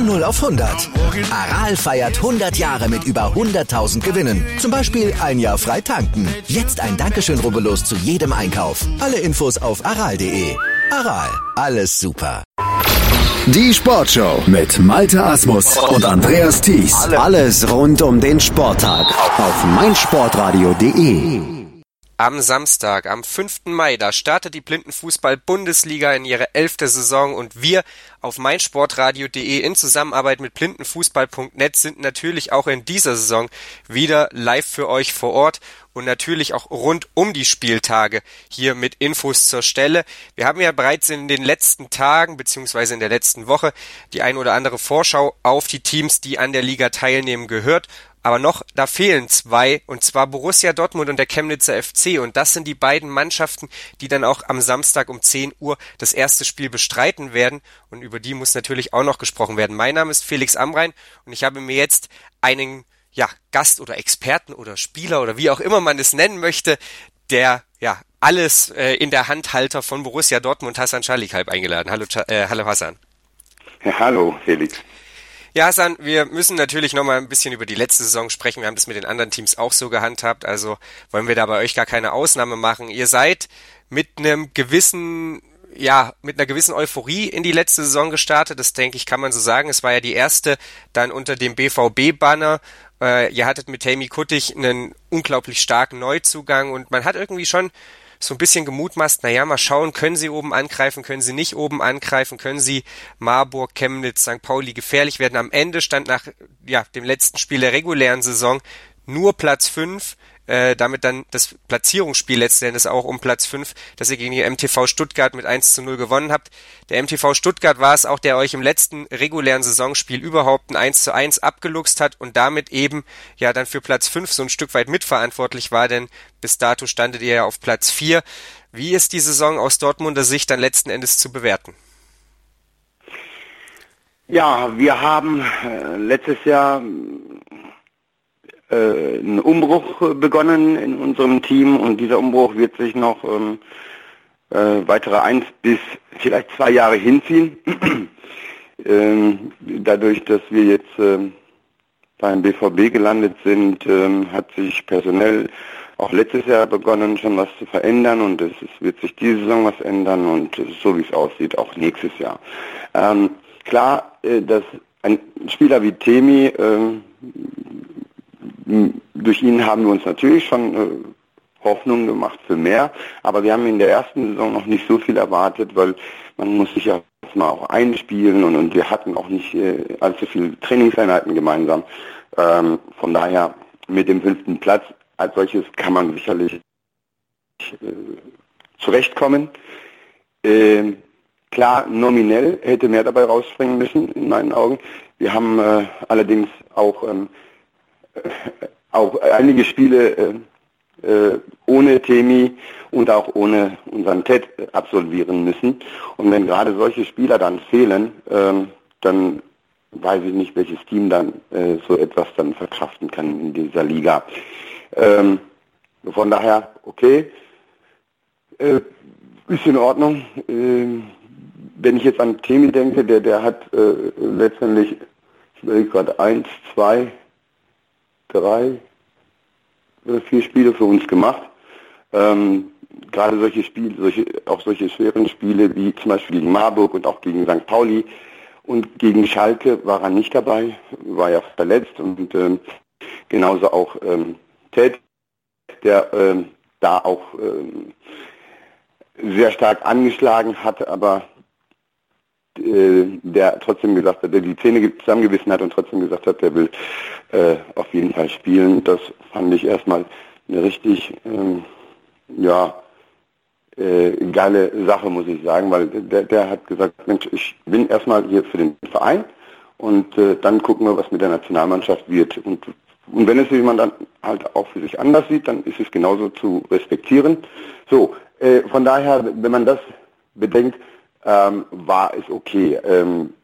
Von 0 auf 100. Aral feiert 100 Jahre mit über 100.000 Gewinnen. Zum Beispiel ein Jahr frei tanken. Jetzt ein Dankeschön, rubbellos zu jedem Einkauf. Alle Infos auf aral.de. Aral, alles super. Die Sportshow mit Malte Asmus und Andreas Thies. Alles rund um den Sporttag auf meinsportradio.de. Am Samstag, am 5. Mai, da startet die Blindenfußball-Bundesliga in ihre elfte Saison und wir auf meinsportradio.de in Zusammenarbeit mit blindenfußball.net sind natürlich auch in dieser Saison wieder live für euch vor Ort und natürlich auch rund um die Spieltage hier mit Infos zur Stelle. Wir haben ja bereits in den letzten Tagen beziehungsweise in der letzten Woche die ein oder andere Vorschau auf die Teams, die an der Liga teilnehmen, gehört aber noch, da fehlen zwei, und zwar Borussia Dortmund und der Chemnitzer FC. Und das sind die beiden Mannschaften, die dann auch am Samstag um 10 Uhr das erste Spiel bestreiten werden. Und über die muss natürlich auch noch gesprochen werden. Mein Name ist Felix Amrein und ich habe mir jetzt einen ja, Gast oder Experten oder Spieler oder wie auch immer man es nennen möchte, der ja alles äh, in der Handhalter von Borussia Dortmund Hassan Schalikalb eingeladen. Hallo, äh, hallo Hassan. Ja, hallo Felix. Ja, Hassan, wir müssen natürlich noch mal ein bisschen über die letzte Saison sprechen. Wir haben das mit den anderen Teams auch so gehandhabt, also wollen wir da bei euch gar keine Ausnahme machen. Ihr seid mit einem gewissen ja, mit einer gewissen Euphorie in die letzte Saison gestartet. Das denke ich, kann man so sagen. Es war ja die erste dann unter dem BVB-Banner. Äh, ihr hattet mit Tammy Kuttig einen unglaublich starken Neuzugang und man hat irgendwie schon so ein bisschen gemutmaßt, naja, mal schauen, können sie oben angreifen, können sie nicht oben angreifen, können sie Marburg, Chemnitz, St. Pauli gefährlich werden. Am Ende stand nach ja, dem letzten Spiel der regulären Saison nur Platz 5 äh, damit dann das Platzierungsspiel letzten Endes auch um Platz 5, dass ihr gegen die MTV Stuttgart mit 1 zu 0 gewonnen habt. Der MTV Stuttgart war es auch, der euch im letzten regulären Saisonspiel überhaupt ein 1 zu 1 abgeluchst hat und damit eben ja dann für Platz 5 so ein Stück weit mitverantwortlich war, denn bis dato standet ihr ja auf Platz 4. Wie ist die Saison aus Dortmunder Sicht dann letzten Endes zu bewerten? Ja, wir haben äh, letztes Jahr äh, einen Umbruch begonnen in unserem Team und dieser Umbruch wird sich noch ähm, äh, weitere eins bis vielleicht zwei Jahre hinziehen. ähm, dadurch, dass wir jetzt äh, beim BVB gelandet sind, ähm, hat sich personell auch letztes Jahr begonnen, schon was zu verändern und es, wird sich diese Saison was ändern und so wie es aussieht, auch nächstes Jahr. Ähm, klar, äh, dass ein Spieler wie Temi äh, durch ihn haben wir uns natürlich schon äh, Hoffnung gemacht für mehr, aber wir haben in der ersten Saison noch nicht so viel erwartet, weil man muss sich ja mal auch einspielen und, und wir hatten auch nicht äh, allzu viele Trainingseinheiten gemeinsam. Ähm, von daher mit dem fünften Platz als solches kann man sicherlich äh, zurechtkommen. Ähm, klar, nominell hätte mehr dabei rausspringen müssen, in meinen Augen. Wir haben äh, allerdings auch ähm, auch einige Spiele äh, äh, ohne Temi und auch ohne unseren Ted absolvieren müssen. Und wenn gerade solche Spieler dann fehlen, ähm, dann weiß ich nicht, welches Team dann äh, so etwas dann verkraften kann in dieser Liga. Ähm, von daher, okay, äh, ist in Ordnung. Ähm, wenn ich jetzt an Temi denke, der, der hat äh, letztendlich, ich überlege gerade, eins, zwei, drei oder vier Spiele für uns gemacht. Ähm, gerade solche Spiele, solche, auch solche schweren Spiele wie zum Beispiel gegen Marburg und auch gegen St. Pauli und gegen Schalke war er nicht dabei, war ja verletzt und ähm, genauso auch ähm, Ted, der ähm, da auch ähm, sehr stark angeschlagen hat, aber äh, der trotzdem gesagt hat, der die Zähne zusammengebissen hat und trotzdem gesagt hat, der will äh, auf jeden Fall spielen. Das fand ich erstmal eine richtig, ähm, ja, äh, geile Sache, muss ich sagen, weil der, der hat gesagt, Mensch, ich bin erstmal hier für den Verein und äh, dann gucken wir, was mit der Nationalmannschaft wird. Und, und wenn es jemand dann halt auch für sich anders sieht, dann ist es genauso zu respektieren. So, äh, von daher, wenn man das bedenkt, ähm, war es okay. Ähm,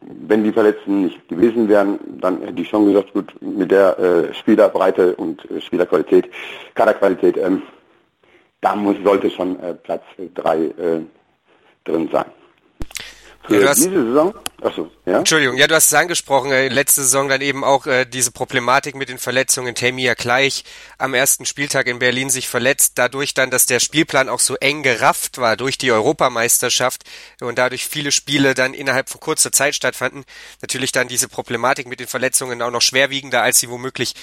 wenn die Verletzten nicht gewesen wären, dann hätte ich schon gesagt, gut, mit der äh, Spielerbreite und äh, Spielerqualität, Kaderqualität, ähm, da muss, sollte schon äh, Platz drei äh, drin sein. Für ja, diese Saison? Achso, ja. Entschuldigung, ja, du hast es angesprochen, äh, letzte Saison dann eben auch äh, diese Problematik mit den Verletzungen. Tamia gleich am ersten Spieltag in Berlin sich verletzt, dadurch dann, dass der Spielplan auch so eng gerafft war durch die Europameisterschaft und dadurch viele Spiele dann innerhalb von kurzer Zeit stattfanden. Natürlich dann diese Problematik mit den Verletzungen auch noch schwerwiegender, als sie womöglich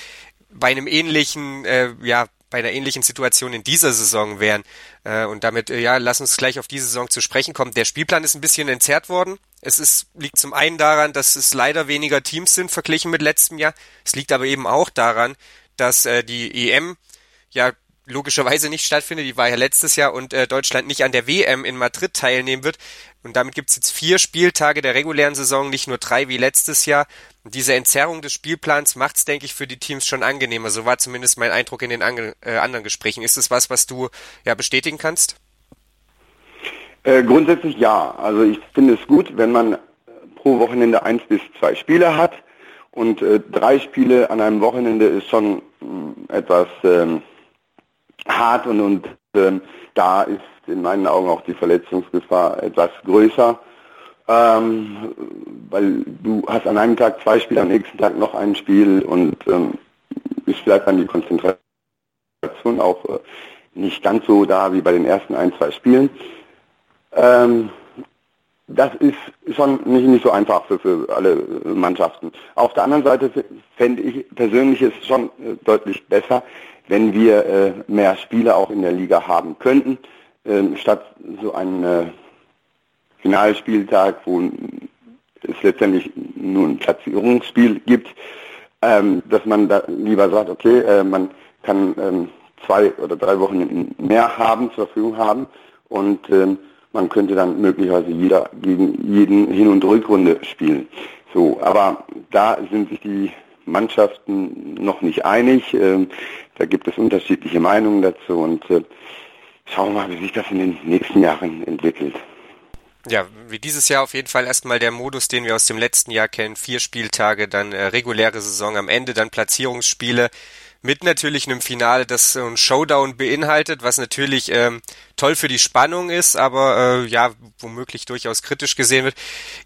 bei einem ähnlichen, äh, ja, bei einer ähnlichen Situation in dieser Saison wären. Äh, und damit, äh, ja, lass uns gleich auf diese Saison zu sprechen kommen. Der Spielplan ist ein bisschen entzerrt worden. Es ist, liegt zum einen daran, dass es leider weniger Teams sind verglichen mit letztem Jahr. Es liegt aber eben auch daran, dass äh, die EM ja logischerweise nicht stattfindet, die war ja letztes Jahr und äh, Deutschland nicht an der WM in Madrid teilnehmen wird. Und damit gibt's jetzt vier Spieltage der regulären Saison, nicht nur drei wie letztes Jahr. Und diese Entzerrung des Spielplans macht's, denke ich, für die Teams schon angenehmer. So war zumindest mein Eindruck in den ange äh, anderen Gesprächen. Ist es was, was du ja bestätigen kannst? Äh, grundsätzlich ja. Also ich finde es gut, wenn man pro Wochenende eins bis zwei Spiele hat. Und äh, drei Spiele an einem Wochenende ist schon mh, etwas ähm, hart und, und ähm, da ist in meinen Augen auch die Verletzungsgefahr etwas größer, ähm, weil du hast an einem Tag zwei Spiele, am nächsten Tag noch ein Spiel und ähm, ist vielleicht dann die Konzentration auch äh, nicht ganz so da wie bei den ersten ein, zwei Spielen. Ähm, das ist schon nicht, nicht so einfach für, für alle Mannschaften. Auf der anderen Seite fände ich persönlich es schon äh, deutlich besser, wenn wir äh, mehr Spiele auch in der Liga haben könnten, äh, statt so einen äh, Finalspieltag, wo es letztendlich nur ein Platzierungsspiel gibt, ähm, dass man da lieber sagt, okay, äh, man kann ähm, zwei oder drei Wochen mehr haben, zur Verfügung haben und ähm, man könnte dann möglicherweise jeder gegen jeden Hin- und Rückrunde spielen. So, aber da sind sich die Mannschaften noch nicht einig. Ähm, da gibt es unterschiedliche Meinungen dazu und äh, schauen wir mal, wie sich das in den nächsten Jahren entwickelt. Ja, wie dieses Jahr auf jeden Fall erstmal der Modus, den wir aus dem letzten Jahr kennen. Vier Spieltage, dann äh, reguläre Saison am Ende, dann Platzierungsspiele mit natürlich einem Finale, das so ein Showdown beinhaltet, was natürlich ähm, toll für die Spannung ist, aber äh, ja, womöglich durchaus kritisch gesehen wird.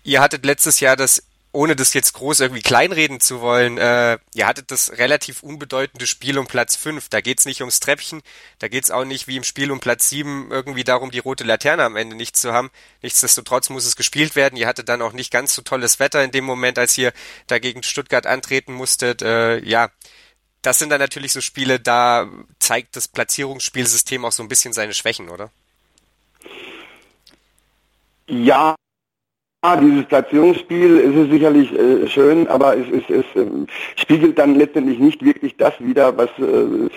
Ihr hattet letztes Jahr das ohne das jetzt groß irgendwie kleinreden zu wollen, äh, ihr hattet das relativ unbedeutende Spiel um Platz 5. Da geht's nicht ums Treppchen, da geht's auch nicht wie im Spiel um Platz 7 irgendwie darum, die rote Laterne am Ende nicht zu haben. Nichtsdestotrotz muss es gespielt werden. Ihr hattet dann auch nicht ganz so tolles Wetter in dem Moment, als ihr dagegen Stuttgart antreten musstet. Äh, ja, das sind dann natürlich so Spiele, da zeigt das Platzierungsspielsystem auch so ein bisschen seine Schwächen, oder? Ja, dieses Platzierungsspiel ist es sicherlich äh, schön, aber es, es, es äh, spiegelt dann letztendlich nicht wirklich das wider, was äh,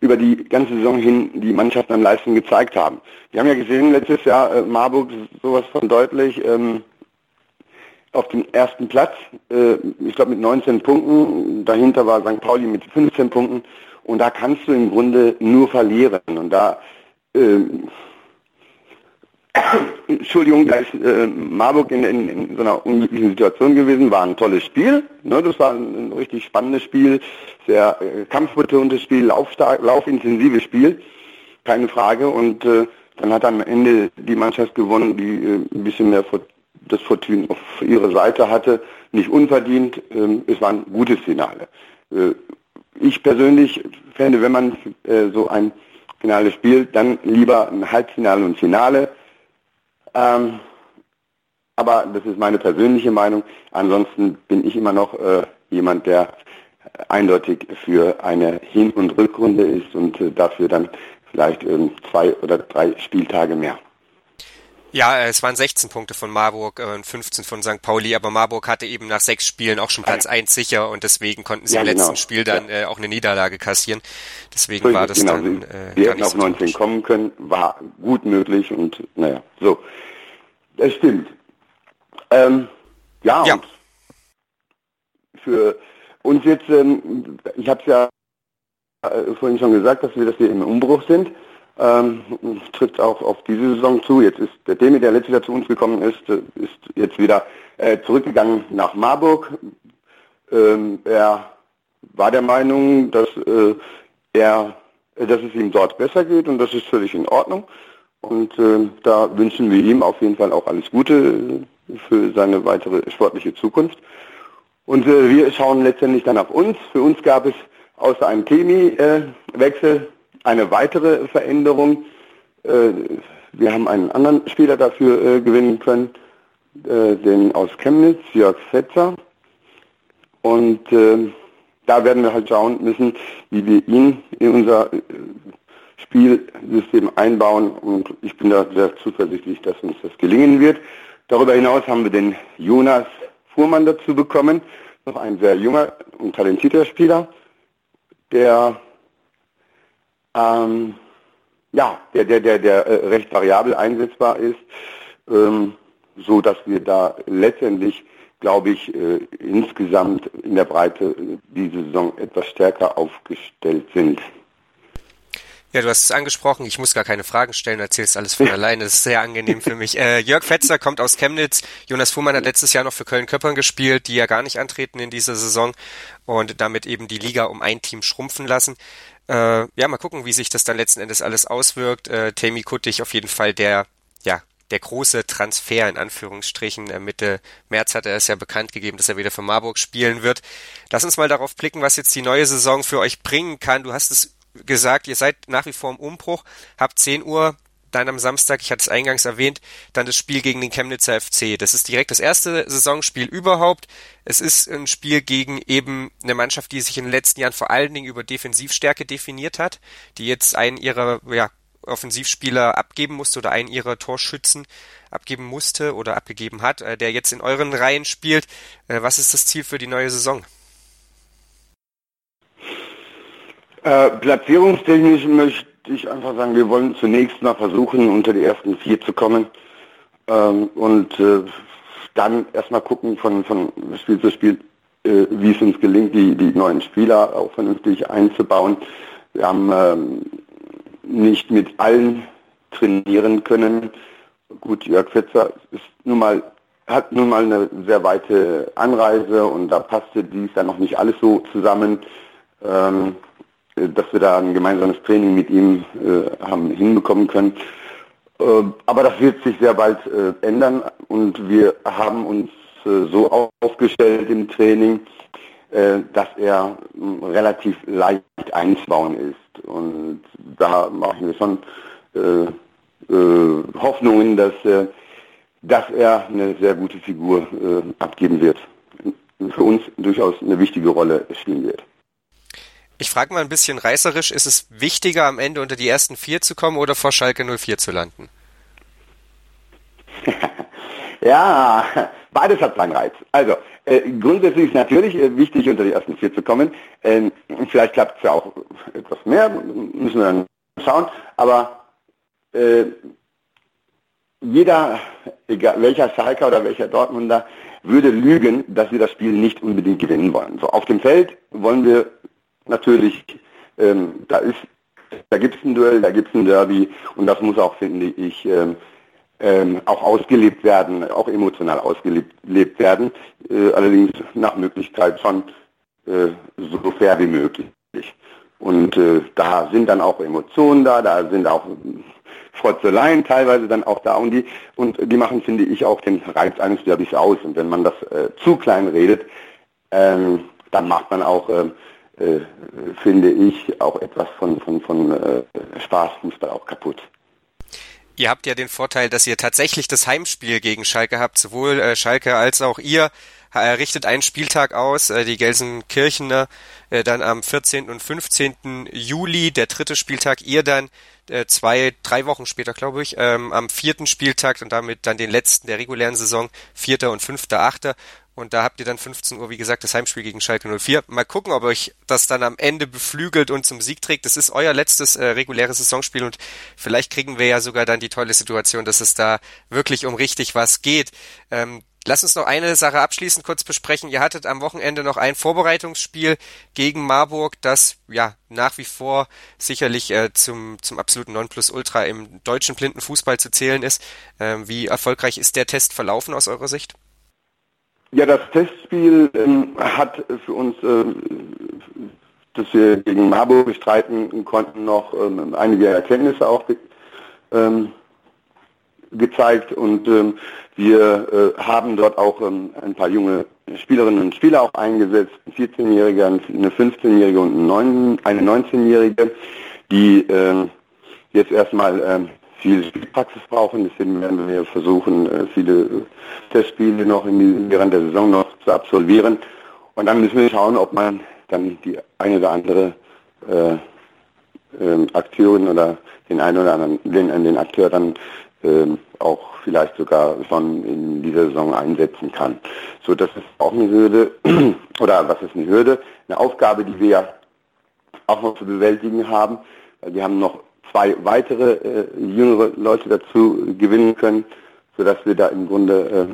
über die ganze Saison hin die Mannschaften an Leistung gezeigt haben. Wir haben ja gesehen, letztes Jahr äh, Marburg sowas von deutlich ähm, auf dem ersten Platz, äh, ich glaube mit 19 Punkten, dahinter war St. Pauli mit 15 Punkten und da kannst du im Grunde nur verlieren und da äh, Entschuldigung, da ist äh, Marburg in, in, in, so einer unglücklichen Situation gewesen, war ein tolles Spiel, ne, das war ein, ein richtig spannendes Spiel, sehr äh, kampfbetontes Spiel, laufintensives Spiel, keine Frage. Und äh, dann hat am Ende die Mannschaft gewonnen, die äh, ein bisschen mehr das Fortune auf ihrer Seite hatte, nicht unverdient, äh, es war ein gutes Finale. Äh, ich persönlich fände, wenn man äh, so ein Finale spielt, dann lieber ein Halbfinale und Finale, ähm, aber das ist meine persönliche Meinung. Ansonsten bin ich immer noch äh, jemand, der eindeutig für eine Hin- und Rückrunde ist und äh, dafür dann vielleicht äh, zwei oder drei Spieltage mehr. Ja, es waren 16 Punkte von Marburg und 15 von St. Pauli, aber Marburg hatte eben nach sechs Spielen auch schon Platz 1 sicher und deswegen konnten sie ja, im genau. letzten Spiel dann ja. äh, auch eine Niederlage kassieren. Deswegen so war das genau. dann. Äh, wir hätten auf so 19 kommen können, war gut möglich und naja, so. Das stimmt. Ähm, ja, ja. Für uns jetzt, ähm, ich habe es ja äh, vorhin schon gesagt, dass wir, dass wir im Umbruch sind ähm, trifft auch auf diese Saison zu. Jetzt ist der Demi, der letztes Jahr zu uns gekommen ist, äh, ist jetzt wieder äh, zurückgegangen nach Marburg. Ähm, er war der Meinung, dass äh, er, dass es ihm dort besser geht und das ist völlig in Ordnung. Und äh, da wünschen wir ihm auf jeden Fall auch alles Gute für seine weitere sportliche Zukunft. Und äh, wir schauen letztendlich dann auf uns. Für uns gab es außer einem Chemie-Wechsel äh, eine weitere Veränderung. Äh, wir haben einen anderen Spieler dafür äh, gewinnen können, äh, den aus Chemnitz, Jörg Fetzer. Und äh, da werden wir halt schauen müssen, wie wir ihn in unser äh, Spielsystem einbauen. Und ich bin da sehr zuversichtlich, dass uns das gelingen wird. Darüber hinaus haben wir den Jonas Fuhrmann dazu bekommen, noch ein sehr junger und talentierter Spieler, der ähm, ja, der, der, der, der äh, recht variabel einsetzbar ist, ähm, so dass wir da letztendlich, glaube ich, äh, insgesamt in der Breite äh, diese Saison etwas stärker aufgestellt sind. Ja, du hast es angesprochen, ich muss gar keine Fragen stellen, erzählst alles von alleine, das ist sehr angenehm für mich. Äh, Jörg Fetzer kommt aus Chemnitz, Jonas Fuhrmann hat letztes Jahr noch für Köln-Köppern gespielt, die ja gar nicht antreten in dieser Saison und damit eben die Liga um ein Team schrumpfen lassen. Äh, ja, mal gucken, wie sich das dann letzten Endes alles auswirkt. Äh, Tammy Kuttig auf jeden Fall der, ja, der große Transfer in Anführungsstrichen. Mitte März hat er es ja bekannt gegeben, dass er wieder für Marburg spielen wird. Lass uns mal darauf blicken, was jetzt die neue Saison für euch bringen kann. Du hast es gesagt, ihr seid nach wie vor im Umbruch, habt 10 Uhr dann am Samstag, ich hatte es eingangs erwähnt, dann das Spiel gegen den Chemnitzer FC. Das ist direkt das erste Saisonspiel überhaupt. Es ist ein Spiel gegen eben eine Mannschaft, die sich in den letzten Jahren vor allen Dingen über Defensivstärke definiert hat, die jetzt einen ihrer ja, Offensivspieler abgeben musste oder einen ihrer Torschützen abgeben musste oder abgegeben hat, äh, der jetzt in euren Reihen spielt. Äh, was ist das Ziel für die neue Saison? Äh, platzierungstechnisch möchte ich einfach sagen, wir wollen zunächst mal versuchen, unter die ersten vier zu kommen ähm, und äh, dann erstmal gucken von, von Spiel zu Spiel, äh, wie es uns gelingt, die, die neuen Spieler auch vernünftig einzubauen. Wir haben ähm, nicht mit allen trainieren können. Gut, Jörg Fetzer ist nun mal, hat nun mal eine sehr weite Anreise und da passte dies ja noch nicht alles so zusammen. Ähm, äh, dass wir da ein gemeinsames Training mit ihm äh, haben hinbekommen können. Äh, aber das wird sich sehr bald äh, ändern und wir haben uns äh, so aufgestellt im Training, äh, dass er relativ leicht einzubauen ist. Und da machen wir schon Hoffnungen, dass, dass er eine sehr gute Figur abgeben wird. Für uns durchaus eine wichtige Rolle spielen wird. Ich frage mal ein bisschen reißerisch, ist es wichtiger, am Ende unter die ersten vier zu kommen oder vor Schalke 04 zu landen? ja, beides hat seinen Reiz. Also, äh, grundsätzlich ist natürlich äh, wichtig, unter die ersten vier zu kommen. Ähm, vielleicht klappt es ja auch etwas mehr, müssen wir dann schauen. Aber äh, jeder, egal welcher Schalker oder welcher Dortmunder, würde lügen, dass wir das Spiel nicht unbedingt gewinnen wollen. So auf dem Feld wollen wir natürlich, ähm, da ist, da gibt es ein Duell, da gibt es ein Derby und das muss auch, finde ich, ähm, ähm, auch ausgelebt werden, auch emotional ausgelebt werden, äh, allerdings nach Möglichkeit schon äh, so fair wie möglich. Und äh, da sind dann auch Emotionen da, da sind auch Frotzeleien teilweise dann auch da und die und die machen, finde ich, auch den Reiz eines Derbys aus. Und wenn man das äh, zu klein redet, ähm, dann macht man auch ähm, äh, finde ich, auch etwas von, von, von äh, Spaßfußball auch kaputt. Ihr habt ja den Vorteil, dass ihr tatsächlich das Heimspiel gegen Schalke habt. Sowohl äh, Schalke als auch ihr äh, richtet einen Spieltag aus, äh, die Gelsenkirchener äh, dann am 14. und 15. Juli, der dritte Spieltag, ihr dann äh, zwei, drei Wochen später, glaube ich, ähm, am vierten Spieltag und damit dann den letzten der regulären Saison, vierter und fünfter, achter. Und da habt ihr dann 15 Uhr, wie gesagt, das Heimspiel gegen Schalke 04. Mal gucken, ob euch das dann am Ende beflügelt und zum Sieg trägt. Das ist euer letztes äh, reguläres Saisonspiel und vielleicht kriegen wir ja sogar dann die tolle Situation, dass es da wirklich um richtig was geht. Ähm, Lass uns noch eine Sache abschließend kurz besprechen. Ihr hattet am Wochenende noch ein Vorbereitungsspiel gegen Marburg, das ja nach wie vor sicherlich äh, zum, zum absoluten Nonplusultra im deutschen Blindenfußball zu zählen ist. Ähm, wie erfolgreich ist der Test verlaufen aus eurer Sicht? Ja, das Testspiel ähm, hat für uns, äh, dass wir gegen Marburg bestreiten konnten, noch ähm, einige Erkenntnisse auch ähm, gezeigt und ähm, wir äh, haben dort auch ähm, ein paar junge Spielerinnen und Spieler auch eingesetzt, ein 14-Jähriger, eine 15-Jährige und eine 19-Jährige, die äh, jetzt erstmal viel Spielpraxis brauchen. Deswegen werden wir versuchen, äh, viele Testspiele noch in während der Saison noch zu absolvieren. Und dann müssen wir schauen, ob man dann die eine oder andere äh, äh, Akteurin oder den einen oder anderen, den, den Akteur dann äh, auch vielleicht sogar schon in dieser Saison einsetzen kann. So, das ist auch eine Hürde, oder was ist eine Hürde? Eine Aufgabe, die wir auch noch zu bewältigen haben. Wir haben noch zwei weitere äh, jüngere Leute dazu gewinnen können, sodass wir da im Grunde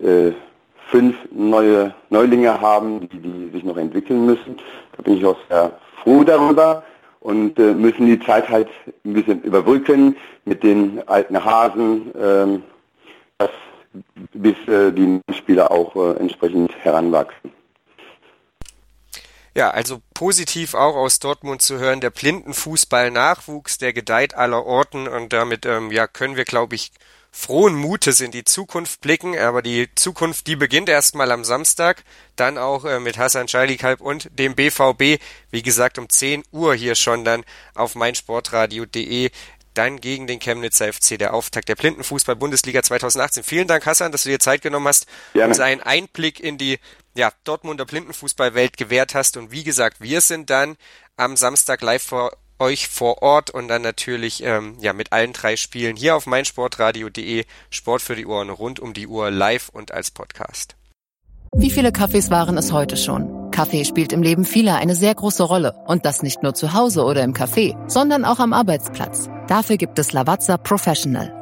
äh, äh, fünf neue Neulinge haben, die, die sich noch entwickeln müssen. Da bin ich auch sehr froh darüber und äh, müssen die Zeit halt ein bisschen überbrücken mit den alten Hasen, ähm, dass, bis äh, die Spieler auch äh, entsprechend heranwachsen. Ja, also positiv auch aus Dortmund zu hören, der Blindenfußball-Nachwuchs, der gedeiht aller Orten und damit ähm, ja können wir, glaube ich, frohen Mutes in die Zukunft blicken, aber die Zukunft, die beginnt erstmal am Samstag, dann auch äh, mit Hassan Schalikalb und dem BVB, wie gesagt um 10 Uhr hier schon dann auf meinsportradio.de dann gegen den Chemnitzer FC, der Auftakt der Blindenfußball-Bundesliga 2018. Vielen Dank, Hassan, dass du dir Zeit genommen hast, Gerne. uns einen Einblick in die ja, Dortmunder Blindenfußballwelt gewährt hast. Und wie gesagt, wir sind dann am Samstag live vor euch vor Ort und dann natürlich ähm, ja mit allen drei Spielen hier auf meinsportradio.de Sport für die Ohren rund um die Uhr live und als Podcast. Wie viele Kaffees waren es heute schon? Kaffee spielt im Leben vieler eine sehr große Rolle und das nicht nur zu Hause oder im Café, sondern auch am Arbeitsplatz. Dafür gibt es Lavazza Professional.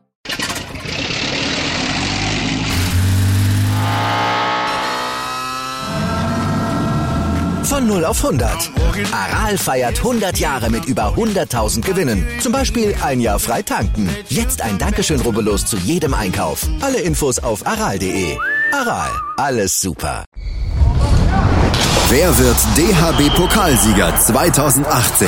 0 auf 100. Aral feiert 100 Jahre mit über 100.000 Gewinnen. Zum Beispiel ein Jahr frei tanken. Jetzt ein Dankeschön, rubbellos zu jedem Einkauf. Alle Infos auf aral.de. Aral, alles super. Wer wird DHB-Pokalsieger 2018?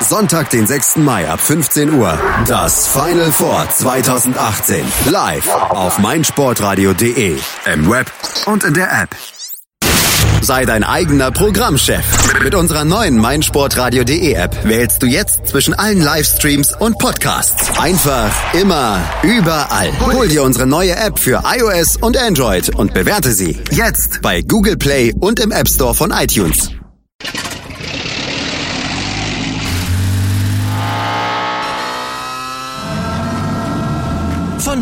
Sonntag, den 6. Mai ab 15 Uhr. Das Final Four 2018. Live auf meinsportradio.de. Im Web und in der App. Sei dein eigener Programmchef. Mit unserer neuen meinsportradio.de App wählst du jetzt zwischen allen Livestreams und Podcasts. Einfach, immer, überall. Hol dir unsere neue App für iOS und Android und bewerte sie jetzt bei Google Play und im App Store von iTunes.